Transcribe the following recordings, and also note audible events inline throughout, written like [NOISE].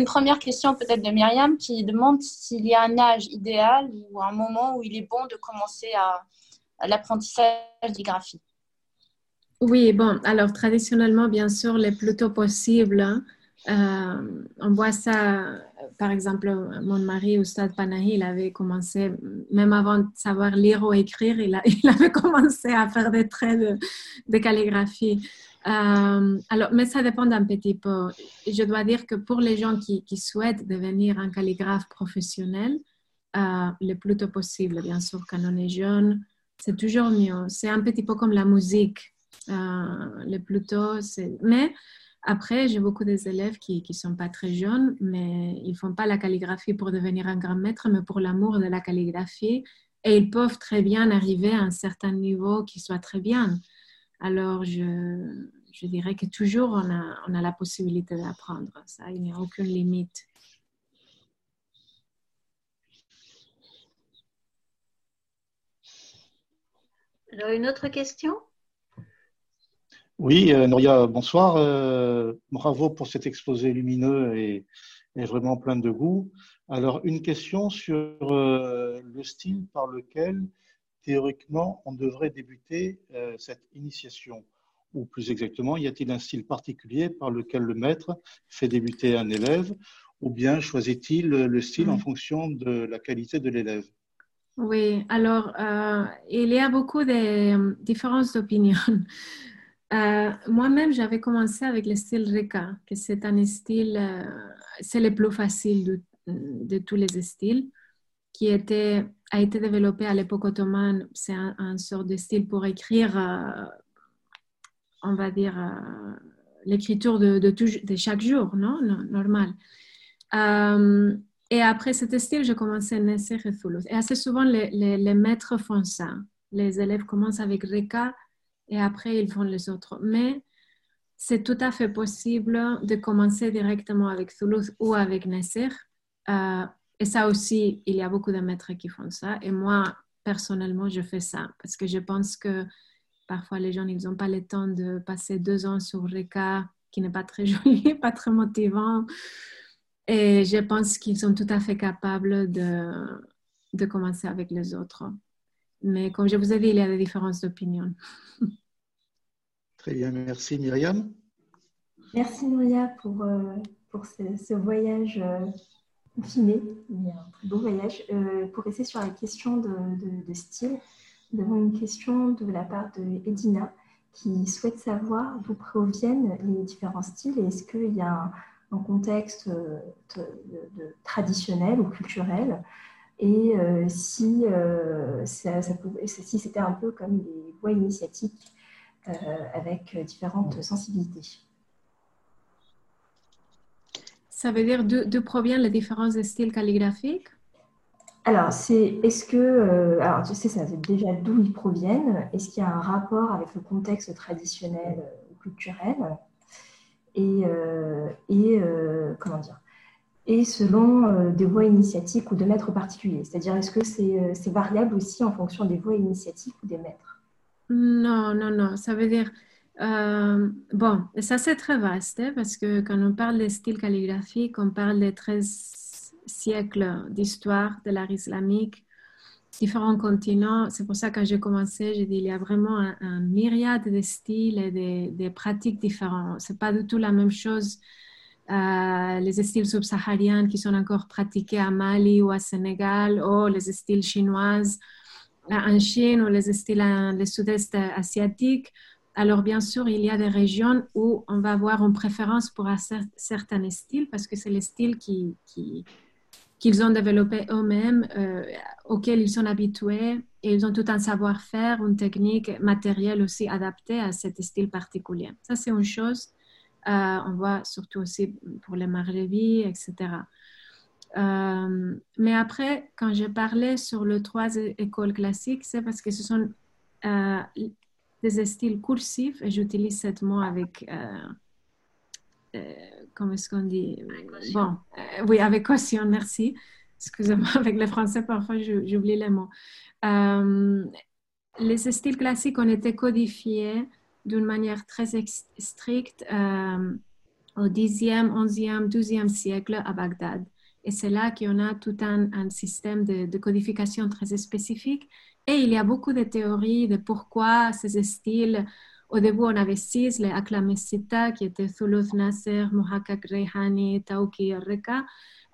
une première question peut-être de Myriam qui demande s'il y a un âge idéal ou un moment où il est bon de commencer à, l'apprentissage des graphies. Oui, bon, alors traditionnellement, bien sûr, le plus tôt possible. Hein. Euh, on voit ça, par exemple, mon mari, Oustad Panahi, il avait commencé, même avant de savoir lire ou écrire, il, [LAUGHS] avait commencé à faire des traits de calligraphie. Euh, alors, mais ça dépend d'un petit peu. Je dois dire que pour les gens qui, souhaitent devenir un calligraphe professionnel, euh, le plus tôt possible, bien sûr, quand on est jeune, c'est toujours mieux. C'est un petit peu comme la musique. Euh, le plus tôt, c'est... Mais après, j'ai beaucoup d'élèves qui ne sont pas très jeunes, mais ils ne font pas la calligraphie pour devenir un grand maître, mais pour l'amour de la calligraphie. Et ils peuvent très bien arriver à un certain niveau qui soit très bien. Alors, je, je dirais que toujours on a, on a la possibilité d'apprendre. Ça, il n'y a aucune limite. Alors, une autre question? Oui, euh, Noria, bonsoir. Euh, bravo pour cet exposé lumineux et, vraiment plein de goût. Alors, une question sur euh, le style par lequel, théoriquement, on devrait débuter cette initiation ou plus exactement, y a-t-il un style particulier par lequel le maître fait débuter un élève, ou bien choisit-il le style en mm. fonction de la qualité de l'élève? Oui, alors euh, il y a beaucoup de euh, différences d'opinion. [LAUGHS] Euh, moi-même, j'avais commencé avec le style Reka, que c'est un style, c'est le plus facile de, de, tous les styles, qui était, a été développé à l'époque ottomane. C'est un, sort de style pour écrire on va dire, euh, l'écriture de, de, chaque jour, non, Normal. Euh, et après cet style, commençais à naître et Toulouse. Et assez souvent, les, maîtres font ça. Les élèves commencent avec Reka et après, ils font les autres. Mais c'est tout à fait possible de commencer directement avec Toulouse ou avec Nasser. Euh, et ça aussi, il y a beaucoup de maîtres qui font ça. Et moi, personnellement, je fais ça parce que je pense que Parfois, les gens, ils n'ont pas le temps de passer deux ans sur Reka, qui n'est pas très [LAUGHS] joli, pas très motivant. Et je pense qu'ils sont tout à fait capables de, de commencer avec les autres. Mais comme je vous ai dit, il y a des différences d'opinion. [LAUGHS] Très bien, merci Myriam. Merci Nouria pour, euh, pour ce, voyage euh, confiné, un très beau voyage. Euh, pour rester sur la question de, style, nous avons une question de la part de Edina qui souhaite savoir d'où proviennent les différents styles et est-ce qu'il y a un, contexte euh, traditionnel ou culturel? Et euh, si, si c'était un peu comme des voies initiatiques avec différentes sensibilités. Ça veut dire d'où proviennent les différents styles calligraphiques alors, c'est est-ce que, euh, alors tu sais, ça déjà d'où ils proviennent. Est-ce qu'il y a un rapport avec le contexte traditionnel ou culturel? Et, euh, et euh, comment dire? Et selon des voies initiatiques ou de maîtres particuliers. C'est-à-dire, est-ce que c'est variable aussi en fonction des voies initiatiques ou des maîtres? Non, non, non. Ça veut dire. Bon, ça c'est très vaste hein, parce que quand on parle des styles calligraphiques, on parle des 13 siècles d'histoire de l'art islamique, différents continents. C'est pour ça que quand j'ai commencé, j'ai dit il y a vraiment un, myriade de styles et de, pratiques différentes. C'est pas du tout la même chose. Euh, les styles subsahariens qui sont encore pratiqués à Mali ou à Sénégal, ou les styles chinoises en Chine ou les styles dans le sud-est asiatique. Alors, bien sûr, il y a des régions où on va avoir une préférence pour un certain style parce que c'est le style qui, qui, qu'ils ont développé eux-mêmes, euh, auxquels ils sont habitués, et ils ont tout un savoir-faire, une technique matérielle aussi adaptée à cet style particulier. Ça, c'est une chose. Euh, on voit surtout aussi pour les Maghrebi, etc. Euh, mais après, quand je parlais sur les trois écoles classiques, c'est parce que ce sont des styles cursifs, et j'utilise ce mot avec comment est-ce qu'on dit? Bon, euh, oui, avec caution, merci. Excusez-moi, avec le français, parfois j'oublie les mots. Euh, les styles classiques ont été codifiés d'une manière très stricte euh, au 10e, 11e, 12e siècle à Bagdad. Et c'est là qu'on a tout un, un système de, de, codification très spécifique. Et il y a beaucoup de théories de pourquoi ces styles au début, on avait six, les Aklamesita, qui étaient Thuluth Nasser, Muhakkak Rehani, Tauki Reka.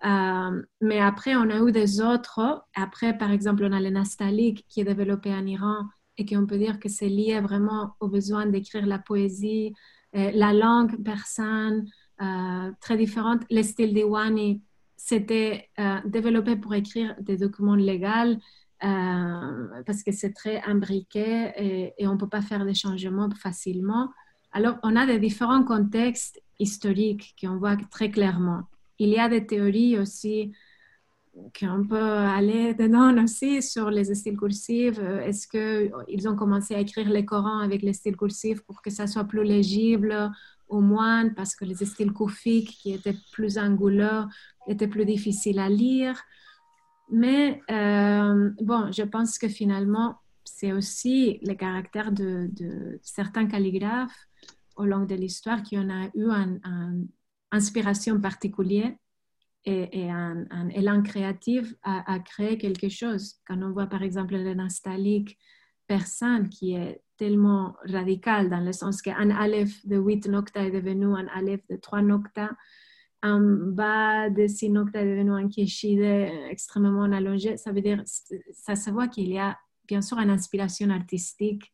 Euh, mais après, on a eu des autres. Après, par exemple, on a le Nastalik qui est développé en Iran et qu'on peut dire que c'est lié vraiment au besoin d'écrire la poésie, euh, la langue persane, euh, très différente. Le style Diwani, c'était développé pour écrire des documents légaux euh, parce que c'est très imbriqué et, on ne peut pas faire des changements facilement. Alors, on a des différents contextes historiques qu'on voit très clairement. Il y a des théories aussi qu'on peut aller dedans aussi sur les styles cursifs. Est-ce qu'ils ont commencé à écrire les Corans avec les styles cursifs pour que ça soit plus légible aux moines parce que les styles koufiques qui étaient plus anguleux étaient plus difficiles à lire? Mais euh, bon, je pense que finalement, c'est aussi le caractère de, certains calligraphes au long de l'histoire qui en a eu une inspiration particulière et, un, élan créatif à, créer quelque chose. Quand on voit par exemple le nastalique persan qui est tellement radical dans le sens qu'un aleph de 8 nocta est devenu un aleph de 3 nocta, en bas de Sinocta est devenu un Keshide extrêmement allongé. Ça veut dire, ça se voit qu'il y a bien sûr une inspiration artistique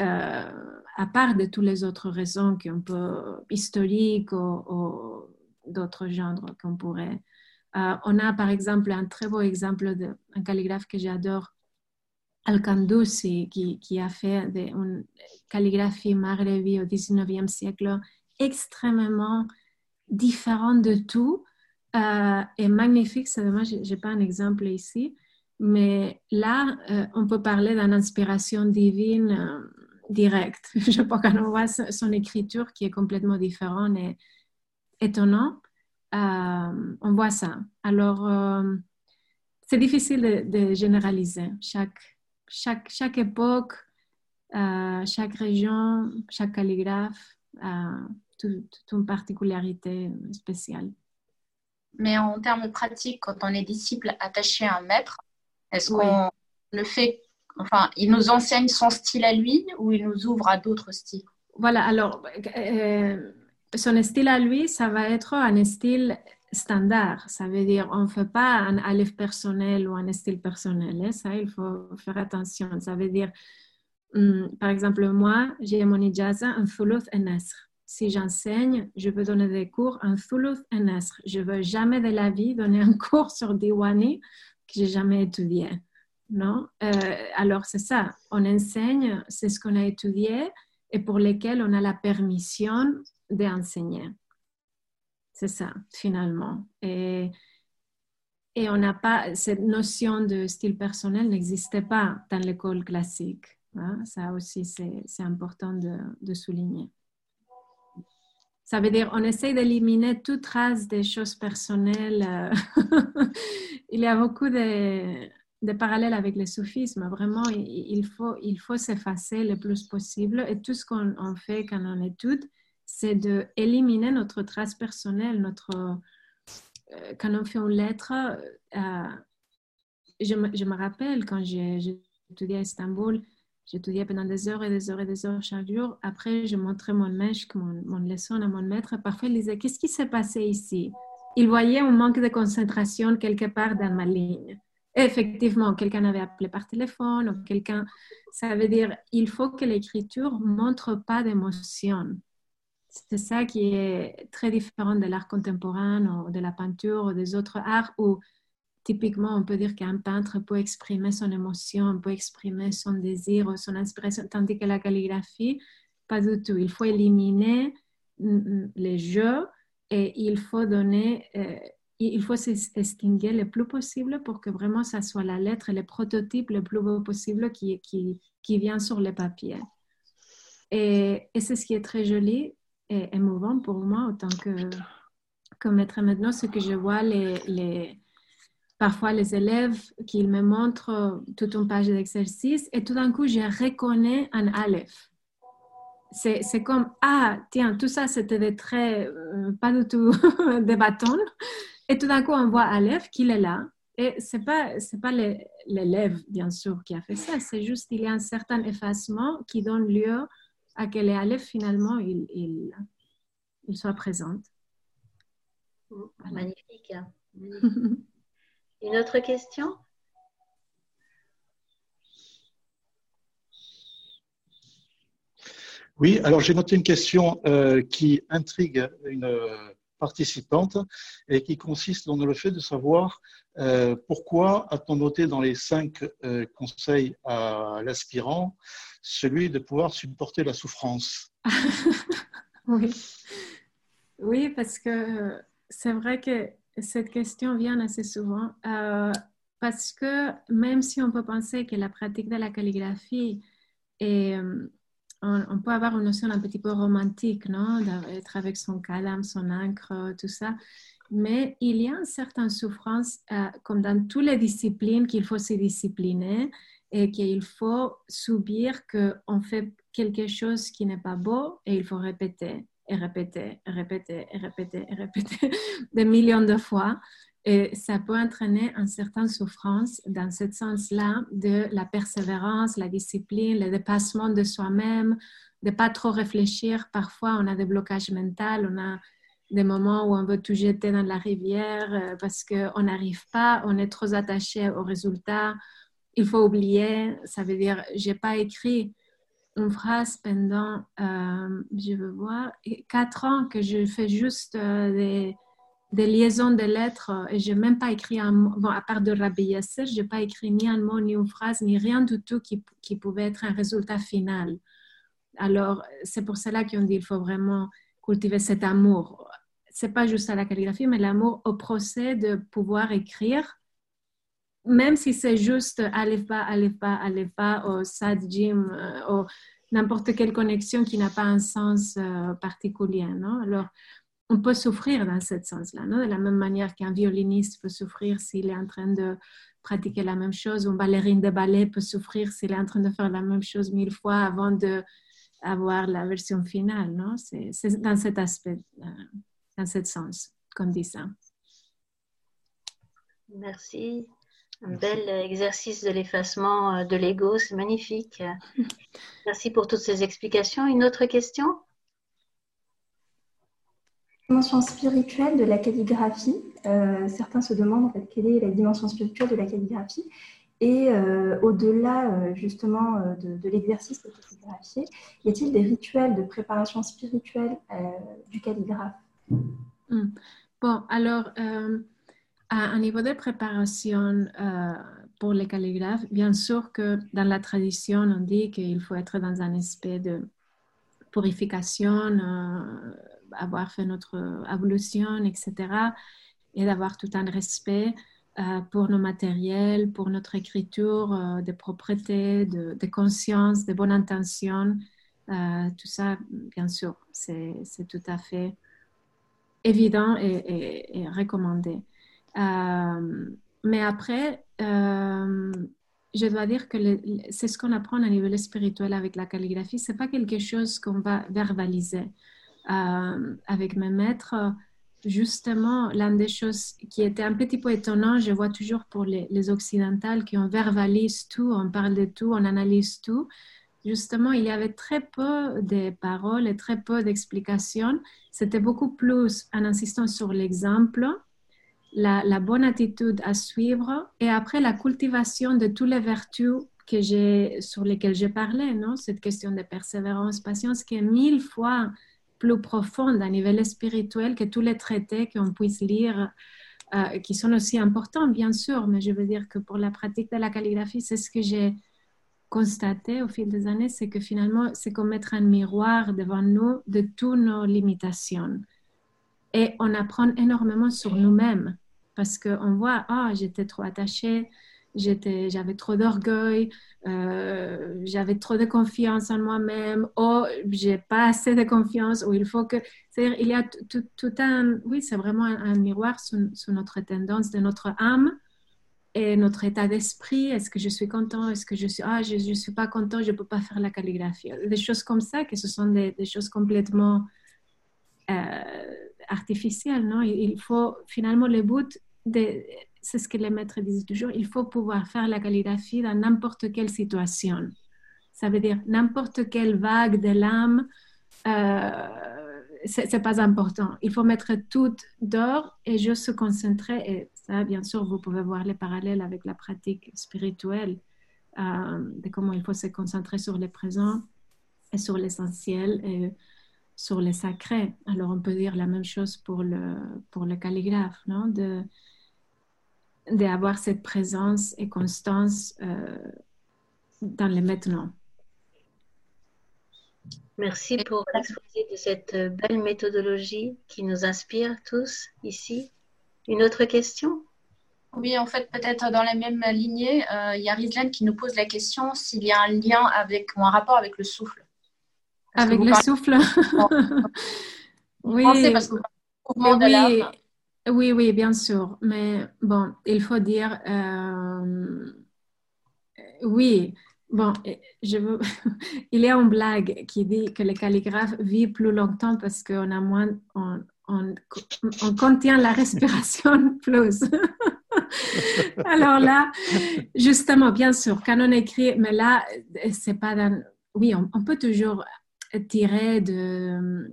euh, à part de toutes les autres raisons qu'on peut, historiques ou, d'autres genres qu'on pourrait. Euh, on a par exemple un très beau exemple d'un calligraphe que j'adore, Al-Kandusi, qui, qui, a fait une calligraphie maghrebi au 19e siècle extrêmement différent de tout euh, et magnifique. C'est dommage, je n'ai pas un exemple ici. Mais là, euh, on peut parler d'une inspiration divine euh, directe. [LAUGHS] Je pense qu'on voit son écriture qui est complètement différente et étonnant. on voit ça. Alors, c'est difficile de, généraliser. Chaque, chaque, chaque époque, chaque région, chaque calligraphe toute, une particularité spéciale? Mais en termes pratiques, quand on est disciple attaché à un maître, est-ce qu'on le fait, enfin, il nous enseigne son style à lui ou il nous ouvre à d'autres styles? Voilà, alors, euh, son style à lui, ça va être un style standard. Ça veut dire, on ne fait pas un aleph personnel ou un style personnel. Hein. Ça, il faut faire attention. Ça veut dire, hum, par exemple, moi, j'ai mon ijaza en Thuluth et Nasr si j'enseigne, je veux donner des cours en Thuluth et Nasr. Je veux jamais de la vie donner un [LAUGHS] cours sur Diwani que j'ai jamais étudié. Non? Euh, alors, c'est ça. On enseigne, c'est ce qu'on a étudié et pour lesquels on a la permission d'enseigner. C'est ça, finalement. Et, on n'a pas, cette notion de style personnel n'existait pas dans l'école classique. Hein? Ça aussi, c'est important de souligner. Ça veut dire on essaie d'éliminer toute trace des choses personnelles. Euh, [LAUGHS] il y a beaucoup de, parallèles avec le soufisme. Vraiment, il faut, s'effacer le plus possible. Et tout ce qu'on fait quand on étude, c'est d'éliminer notre trace personnelle. Euh, quand on fait une lettre, euh, je, me, je, me, rappelle quand j'ai étudié à Istanbul, J'étudiais pendant des heures et des heures et des heures chaque jour. Après, je montrais mon mèche, mon, mon leçon à mon maître. Parfois, il disait Qu'est-ce qui s'est passé ici? Il voyait un manque de concentration quelque part dans ma ligne. effectivement, quelqu'un avait appelé par téléphone ou quelqu'un. Ça veut dire il faut que l'écriture montre pas d'émotion. C'est ça qui est très différent de l'art contemporain ou de la peinture ou des autres arts où typiquement, on peut dire qu'un peintre peut exprimer son émotion, peut exprimer son désir, son inspiration, tandis que la calligraphie, pas du tout. Il faut éliminer mm, mm, les jeux et il faut donner, euh, il faut s'extinguer le plus possible pour que vraiment ça soit la lettre, le prototype le plus beau possible qui, qui, qui vient sur le papier. Et, et c'est ce qui est très joli et émouvant pour moi en tant que, que maître maintenant, ce que je vois les, les parfois les élèves qui me montrent toute une page d'exercice et tout d'un coup, je reconnais un aleph. c'est comme, ah, tiens, tout ça, c'était des traits, euh, pas du tout [LAUGHS] des bâtons. Et tout d'un coup, on voit Aleph qu'il est là. Et ce n'est pas, c'est pas l'élève, bien sûr, qui a fait ça. C'est juste qu'il y a un certain effacement qui donne lieu à que les Aleph, finalement, il, il, il soit présent. Magnifique. Hein. [LAUGHS] Une autre question? Oui, alors j'ai noté une question euh, qui intrigue une participante et qui consiste dans le fait de savoir euh, pourquoi a-t-on noté dans les cinq euh, conseils à l'aspirant celui de pouvoir supporter la souffrance? [LAUGHS] Oui. oui, parce que c'est vrai que cette question vient assez souvent. parce que même si on peut penser que la pratique de la calligraphie est on, peut avoir une notion un petit peu romantique, non D'être avec son calame, son encre, tout ça. Mais il y a une certaine souffrance, euh, comme dans toutes les disciplines, qu'il faut se discipliner et qu'il faut subir qu'on fait quelque chose qui n'est pas beau et il faut répéter et répéter répéter répéter répéter [LAUGHS] des millions de fois. Et ça peut entraîner une certaine souffrance dans ce sens-là de la persévérance, la discipline, le dépassement de soi-même, de pas trop réfléchir. Parfois, on a des blocages mentaux, on a des moments où on veut tout jeter dans la rivière euh, parce qu'on n'arrive pas, on est trop attaché au résultat. Il faut oublier, ça veut dire, j'ai pas écrit une phrase pendant, euh, je veux voir, quatre ans que je fais juste euh, des liaisons de lettres euh, et je n'ai même pas écrit un mot, bon, à part de Rabbi Yasser, je n'ai pas écrit ni un mot, ni une phrase, ni rien du tout qui, pouvait être un résultat final. Alors, c'est pour cela qu'on dit qu'il faut vraiment cultiver cet amour. C'est pas juste à la calligraphie, mais l'amour au procès de pouvoir écrire, même si c'est juste allez pas, allez pas, allez pas, au sad gym, ou euh, n'importe quelle connexion qui n'a pas un sens euh, particulier. Non? Alors, on peut souffrir dans ce sens-là, de la même manière qu'un violoniste peut souffrir s'il est en train de pratiquer la même chose, une ballerine de ballet peut souffrir s'il est en train de faire la même chose mille fois avant d'avoir la version finale. Non? C'est, dans cet aspect, euh, dans ce sens qu'on dit ça. Merci. Un bel exercice de l'effacement euh, de l'ego, c'est magnifique. [LAUGHS] Merci pour toutes ces explications. Une autre question? Dimension spirituelle de la calligraphie. Euh, certains se demandent en fait quelle est la dimension spirituelle de la calligraphie. Et euh, au-delà euh, justement de, l'exercice de calligraphier, y a-t-il des rituels de préparation spirituelle du calligraphe? Hmm. Bon, alors, à un niveau de préparation pour les calligraphes, bien sûr que dans la tradition, on dit qu'il faut être dans un aspect de purification avoir fait notre ablution, etc. Et d'avoir tout un respect euh, pour nos matériels, pour notre écriture, euh, de propreté, de, conscience, de bonne intention. Euh, tout ça, bien sûr, c'est tout à fait évident et, recommandé. Mais après, je dois dire que c'est ce qu'on apprend à niveau spirituel avec la calligraphie. C'est pas quelque chose qu'on va verbaliser. Euh, avec mes maîtres, justement, l'une des choses qui était un petit peu étonnant, je vois toujours pour les, les occidentales qui on verbalise tout, on parle de tout, on analyse tout. Justement, il y avait très peu de paroles et très peu d'explications. C'était beaucoup plus en insistant sur l'exemple, la, bonne attitude à suivre et après la cultivation de toutes les vertus que j'ai, sur lesquelles j'ai parlé, non? cette question de persévérance, patience, qui est mille fois plus profonde à niveau spirituel que tous les traités qu'on puisse lire, euh, qui sont aussi importants, bien sûr, mais je veux dire que pour la pratique de la calligraphie, c'est ce que j'ai constaté au fil des années, c'est que finalement, c'est comme mettre un miroir devant nous de toutes nos limitations. Et on apprend énormément sur nous-mêmes parce qu'on voit, ah, j'étais trop attachée, j'avais trop d'orgueil, euh, j'avais trop de confiance en moi-même, ou j'ai pas assez de confiance, ou il faut que. C'est-à-dire, il y a tout, un. Oui, c'est vraiment un, miroir sur, notre tendance de notre âme. et notre état d'esprit. Est-ce que je suis content? Est-ce que je suis ah je ne suis pas content Je ne peux pas faire la calligraphie. Des choses comme ça, que ce sont des, choses complètement euh, artificielles. Non? Il, faut finalement le but c'est ce que les maîtres disent toujours. Il faut pouvoir faire la calligraphie dans n'importe quelle situation. Ça veut dire n'importe quelle vague de l'âme. Euh, c'est pas important. Il faut mettre tout d'or et juste se concentrer. Et ça, bien sûr, vous pouvez voir les parallèles avec la pratique spirituelle euh, de comment il faut se concentrer sur le présent et sur l'essentiel sur le sacré. Alors, on peut dire la même chose pour le, pour le calligraphe, non? De, d'avoir cette présence et constance euh, dans le maintenant. Merci pour l'exposé de cette belle méthodologie qui nous inspire tous ici. Une autre question? Oui, en fait, peut-être dans la même lignée, euh, il y a Rizlan qui nous pose la question s'il y a un lien avec ou un rapport avec le souffle. Avec le souffle Oui. Parce que oui. oui, oui, bien sûr. Mais bon, il faut dire, euh, oui, Bon, je veux... [LAUGHS] il y a une blague qui dit que les calligraphes vivent plus longtemps parce qu'on a moins, on, on, on, contient la respiration [LAUGHS] plus. [LAUGHS] Alors là, justement, bien sûr, quand on écrit, mais là, c'est pas dans... Oui, on, on, peut toujours tirer de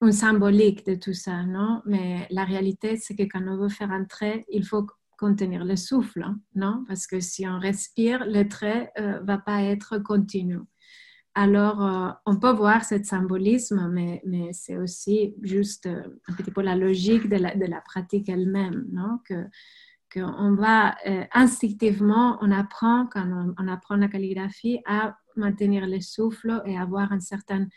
une symbolique de tout ça, non? Mais la réalité, c'est que quand on veut faire un trait, il faut contenir le souffle, hein, non? Parce que si on respire, le trait ne euh, va pas être continu. Alors, euh, on peut voir ce symbolisme, mais, mais c'est aussi juste euh, un petit peu la logique de la, de la pratique elle-même, non? Que, qu'on va instinctivement, on apprend, quand on, apprend la calligraphie, à maintenir le souffle et avoir une certaine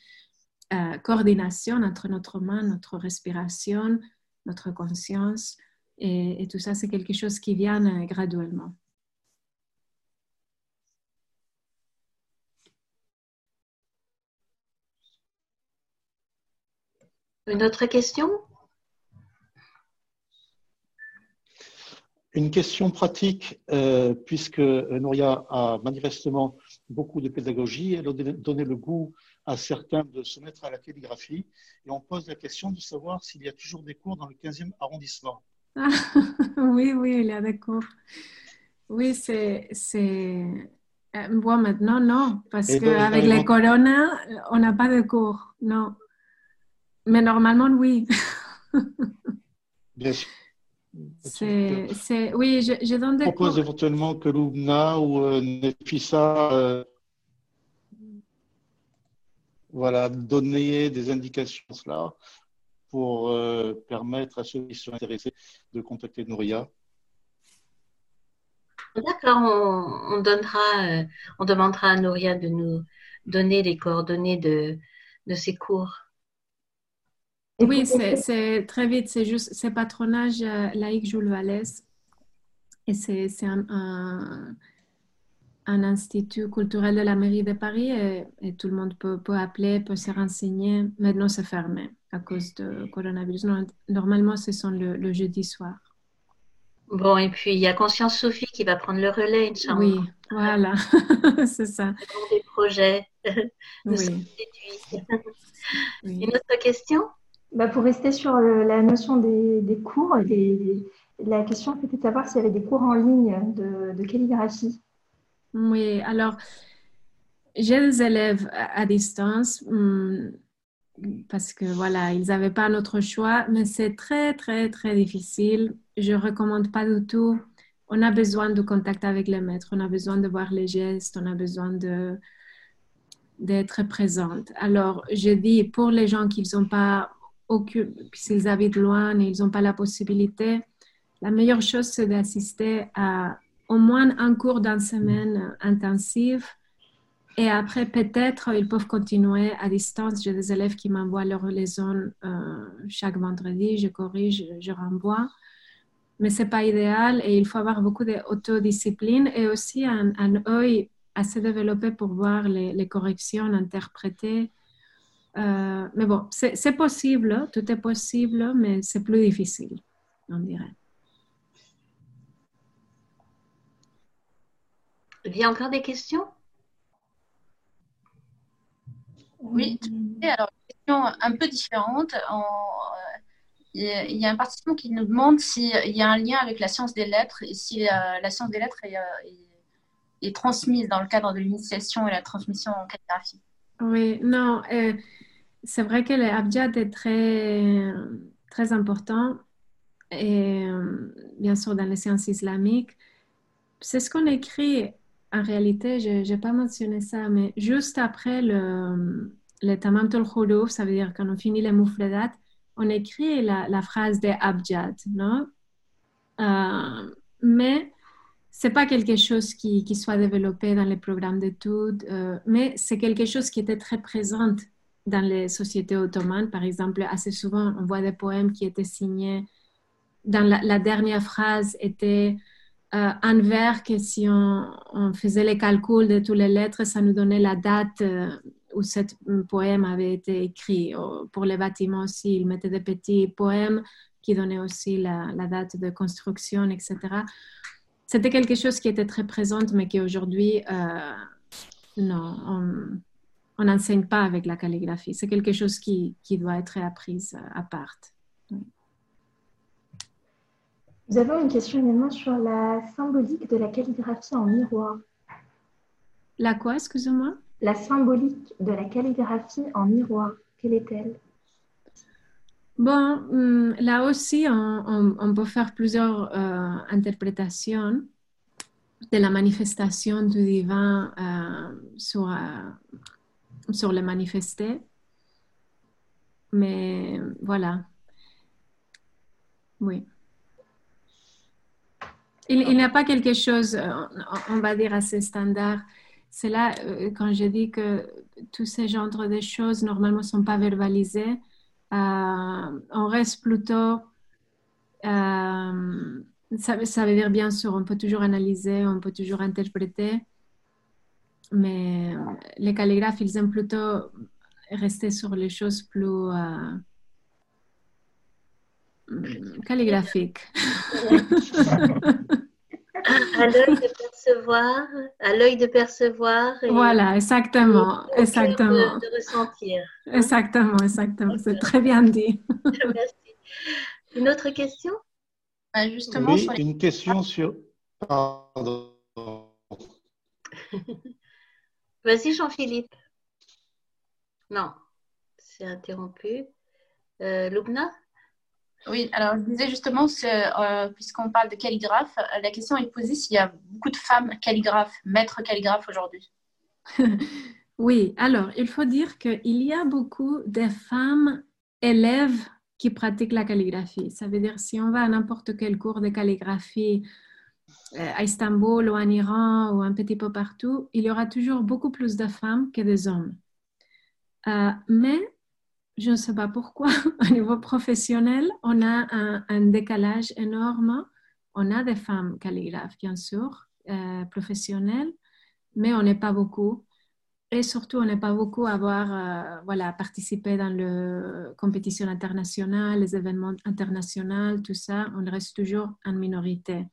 coordination entre notre main, notre respiration, notre conscience. Et, tout ça, c'est quelque chose qui vient euh, graduellement. Une autre question? Une question pratique, euh, puisque Nouria a manifestement beaucoup de pédagogie, elle a donné le goût à certains de se mettre à la calligraphie, et on pose la question de savoir s'il y a toujours des cours dans le 15e arrondissement. [LAUGHS] oui, oui, il y a des cours. Oui, c'est. Bon, euh, maintenant, non, parce qu'avec les corona, on n'a pas de cours, non. Mais normalement, oui. Bien sûr. C'est, oui, je, je, donne des Je propose éventuellement que Lubna ou euh, Nefissa euh, voilà, donner des indications là pour euh, permettre à ceux qui sont intéressés de contacter Nouria D'accord, on, donnera, euh, on demandera à Nouria de nous donner les coordonnées de, de ses cours. Oui, c'est très vite, c'est juste, c'est patronage euh, laïque Jules Vallès. Et c'est un, un, institut culturel de la mairie de Paris et, et tout le monde peut, peut, appeler, peut se renseigner. Maintenant, c'est fermé à cause de coronavirus. Normalement, ce sont le, jeudi soir. Bon, et puis il y a Conscience Sophie qui va prendre le relais, Inch'Allah. Oui, voilà, [LAUGHS] c'est ça. Des projets [LAUGHS] de oui. Une autre question? Bah, Pour rester sur la notion des, cours, la question c'était de savoir s'il y avait des cours en ligne de, calligraphie. Oui, alors j'ai des élèves à, distance. Hum, parce que voilà, ils n'avaient pas notre choix, mais c'est très, très, très difficile. Je ne recommande pas du tout. On a besoin de contact avec les maîtres, on a besoin de voir les gestes, on a besoin d'être présente. Alors, je dis pour les gens qui n'ont pas s'ils habitent loin et ils n'ont pas la possibilité, la meilleure chose c'est d'assister à au moins un cours d'une semaine intensive et après, peut-être, ils peuvent continuer à distance. J'ai des élèves qui m'envoient leur leçon euh, chaque vendredi. Je corrige, je renvoie. Mais ce n'est pas idéal et il faut avoir beaucoup d'autodiscipline et aussi un, un œil assez développé pour voir les, corrections, interpréter. Euh, mais bon, c'est possible, tout est possible, mais c'est plus difficile, on dirait. Il y a encore des questions? Oui, alors, question un peu différente. En, il y a un participant qui nous demande s'il y a un lien avec la science des lettres et si la science des lettres est, est, transmise dans le cadre de l'initiation et la transmission en calligraphie. Oui, non, euh, c'est vrai que l'abjad est très, très important, et euh, bien sûr dans les sciences islamiques. C'est ce qu'on écrit en réalité, je n'ai pas mentionné ça, mais juste après le, le tamam tul ça veut dire quand on finit les moufledat, on écrit la, phrase de abjad, non? Euh, mais c'est pas quelque chose qui, soit développé dans les programmes d'études, euh, mais c'est quelque chose qui était très présent dans les sociétés ottomanes. Par exemple, assez souvent, on voit des poèmes qui étaient signés. Dans la, dernière phrase était euh, un vers que si on, faisait les calculs de toutes les lettres, ça nous donnait la date euh, où ce poème avait été écrit. Pour les bâtiments aussi, ils mettaient des petits poèmes qui donnaient aussi la, date de construction, etc c'était quelque chose qui était très présent, mais qui aujourd'hui, euh, non, on n'enseigne pas avec la calligraphie. C'est quelque chose qui, qui, doit être appris à part. Nous avons une question également sur la symbolique de la calligraphie en miroir. La quoi, excusez-moi? La symbolique de la calligraphie en miroir, quelle est-elle? Bon, hum, là aussi, on, peut faire plusieurs euh, interprétations de la manifestation du divin euh, sur, euh, sur le manifesté. Mais voilà. Oui. Il, n'y a pas quelque chose, on va dire, assez standard. C'est là, quand je dis que tous ces genres de choses, normalement, ne sont pas verbalisées euh, on reste plutôt... Euh, ça, veut dire bien sûr, on peut toujours analyser, on peut toujours interpréter, mais les calligraphes, ils aiment plutôt rester sur les choses plus euh, calligraphiques. à l'œil de percevoir, à l'œil de percevoir. voilà, exactement, exactement. De, ressentir. Exactement, exactement. C'est très bien dit. [LAUGHS] Merci. Une autre question? Bah, Justement. Oui, une question sur. Pardon. [LAUGHS] Vas-y, Jean-Philippe. Non, c'est interrompu. Euh, Loubna? Oui, alors je disais justement, euh, puisqu'on parle de calligraphe, la question est posée s'il y a beaucoup de femmes calligraphes, maîtres calligraphes aujourd'hui. [LAUGHS] oui, alors il faut dire qu'il y a beaucoup de femmes élèves qui pratiquent la calligraphie. Ça veut dire si on va à n'importe quel cours de calligraphie euh, à Istanbul ou en Iran ou un petit peu partout, il y aura toujours beaucoup plus de femmes que des hommes. Euh, mais je ne sais pas pourquoi, [LAUGHS] au niveau professionnel, on a un, décalage énorme. On a des femmes calligraphes, bien sûr, euh, professionnelles, mais on n'est pas beaucoup. Et surtout, on n'est pas beaucoup à avoir euh, voilà, participé dans les compétitions internationales, les événements internationaux, tout ça. On reste toujours en minorité.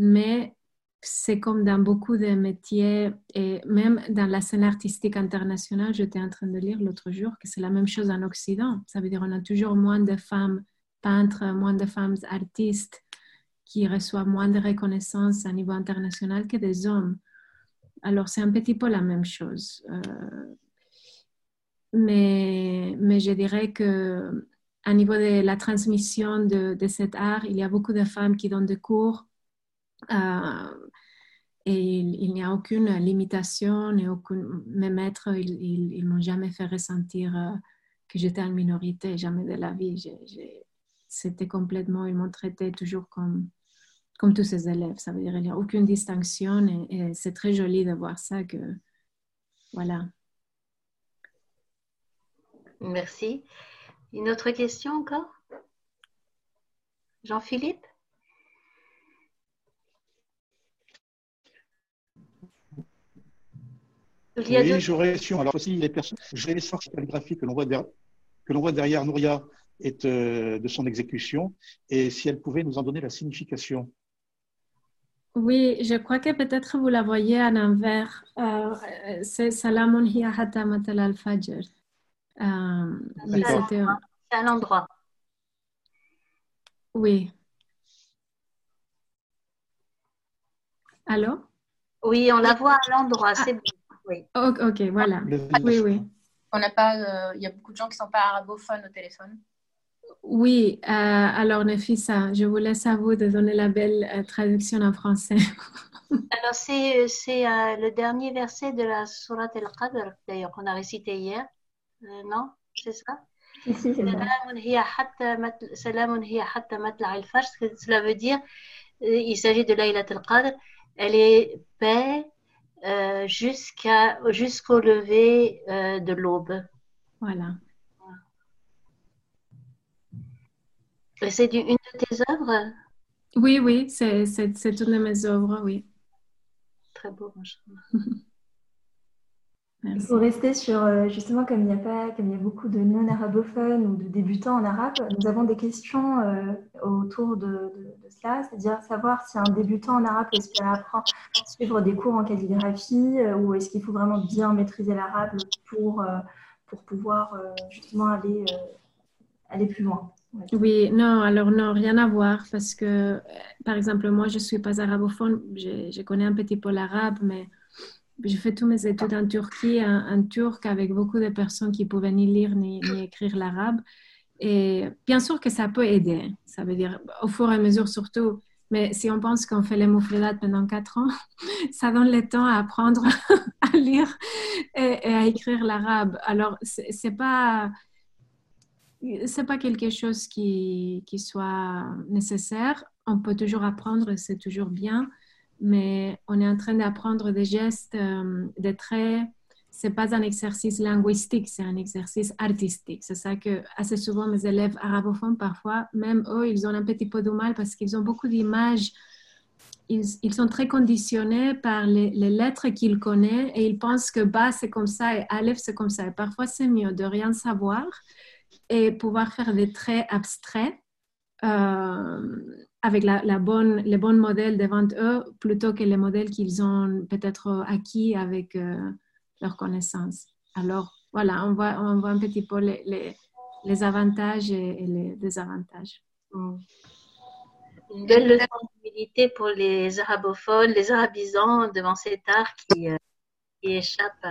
Mais c'est comme dans beaucoup de métiers et même dans la scène artistique internationale, j'étais en train de lire l'autre jour que c'est la même chose en Occident. Ça veut dire qu'on a toujours moins de femmes peintres, moins de femmes artistes qui reçoivent moins de reconnaissance à niveau international que des hommes. Alors c'est un petit peu la même chose. Euh, mais, mais je dirais que à niveau de la transmission de, de cet art, il y a beaucoup de femmes qui donnent des cours et il, n'y a aucune limitation, et aucune, mes maîtres, ils ne m'ont jamais fait ressentir euh, que j'étais en minorité, jamais de la vie. C'était complètement, ils m'ont traité toujours comme, comme tous ces élèves. Ça veut dire qu'il n'y a aucune distinction et, c'est très joli de voir ça. Que, voilà. Merci. Une autre question encore? Jean-Philippe? Oui, j'aurais su. Alors aussi, les personnes, j'ai les sorties calligraphiques que l'on voit, que l'on voit derrière Nouria est euh, de son exécution, et si elle pouvait nous en donner la signification. Oui, je crois que peut-être vous la voyez à l'envers. Euh, c'est Salamun hiya hatta matal al-fajr. Euh, c'est à l'endroit. Oui. Allô? Oui, on la voit à l'endroit, c'est bon. Oui. ok, voilà. Oui, oui. On n'a pas, euh, il y a beaucoup de gens qui ne sont pas arabophones au téléphone. Oui, euh, alors Nefissa, je vous laisse à vous de donner la belle euh, traduction en français. [LAUGHS] alors c'est, c'est le dernier verset de la Surat al-Qadr, d'ailleurs, qu'on a récité hier. non C'est ça? Cela veut dire, il s'agit de Laylat al-Qadr, elle est paix euh, jusqu'à, jusqu'au lever euh, de l'aube. Voilà. Et c'est une de tes œuvres? Oui, oui, c'est, une de mes œuvres, oui. Très beau, [LAUGHS] Faut rester sur, euh, justement, comme il n'y a pas, comme il y a beaucoup de non-arabophones ou de débutants en arabe, nous avons des questions euh, autour de, cela, c'est-à-dire savoir si un débutant en arabe peut espérer apprendre, suivre des cours en calligraphie euh, ou est-ce qu'il faut vraiment bien maîtriser l'arabe pour, pour pouvoir justement aller, aller plus loin. Oui, non, alors non, rien à voir parce que, par exemple, moi, je ne suis pas arabophone, je, je connais un petit peu l'arabe, mais je fais tous mes études en Turquie, en, turc, avec beaucoup de personnes qui pouvaient ni lire ni, écrire l'arabe. Et bien sûr que ça peut aider, ça veut dire au fur et à mesure surtout. Mais si on pense qu'on fait les moufledat pendant quatre ans, [LAUGHS] ça donne le temps à apprendre [LAUGHS] à lire et, à écrire l'arabe. Alors, c'est pas pas quelque chose qui, qui soit nécessaire. On peut toujours apprendre, c'est toujours bien mais on est en train d'apprendre des gestes, euh, des traits. C'est pas un exercice linguistique, c'est un exercice artistique. C'est ça que assez souvent mes élèves arabophones, parfois, même eux, ils ont un petit peu de mal parce qu'ils ont beaucoup d'images. Ils, ils, sont très conditionnés par les, lettres qu'ils connaissent et ils pensent que bas c'est comme ça et aleph c'est comme ça. Et parfois c'est mieux de rien savoir et pouvoir faire des traits abstraits. Euh, avec les bons modèles devant eux plutôt que les modèles qu'ils ont peut-être acquis avec euh, leurs connaissances. Alors, voilà, on voit, un petit peu les, avantages et, les désavantages. Mm. Une belle leçon d'humilité pour les arabophones, les arabisants devant cet art qui, euh, échappe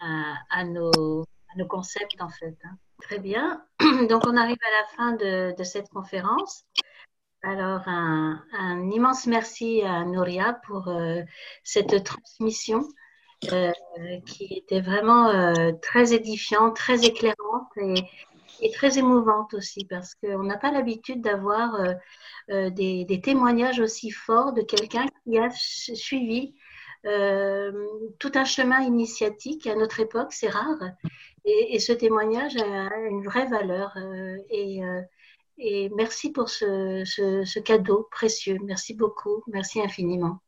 à, nos, concepts, en fait. Hein. Très bien. [CLEARS THROAT] Donc, on arrive à la fin de cette conférence. Alors, un, immense merci à Nouria pour euh, cette transmission euh, qui était vraiment euh, très édifiante, très éclairante et, très émouvante aussi parce qu'on n'a pas l'habitude d'avoir des, témoignages aussi forts de quelqu'un qui a suivi tout un chemin initiatique à notre époque, c'est rare. Et, et, ce témoignage a une vraie valeur. et et merci pour ce, ce, cadeau précieux. Merci beaucoup. Merci infiniment.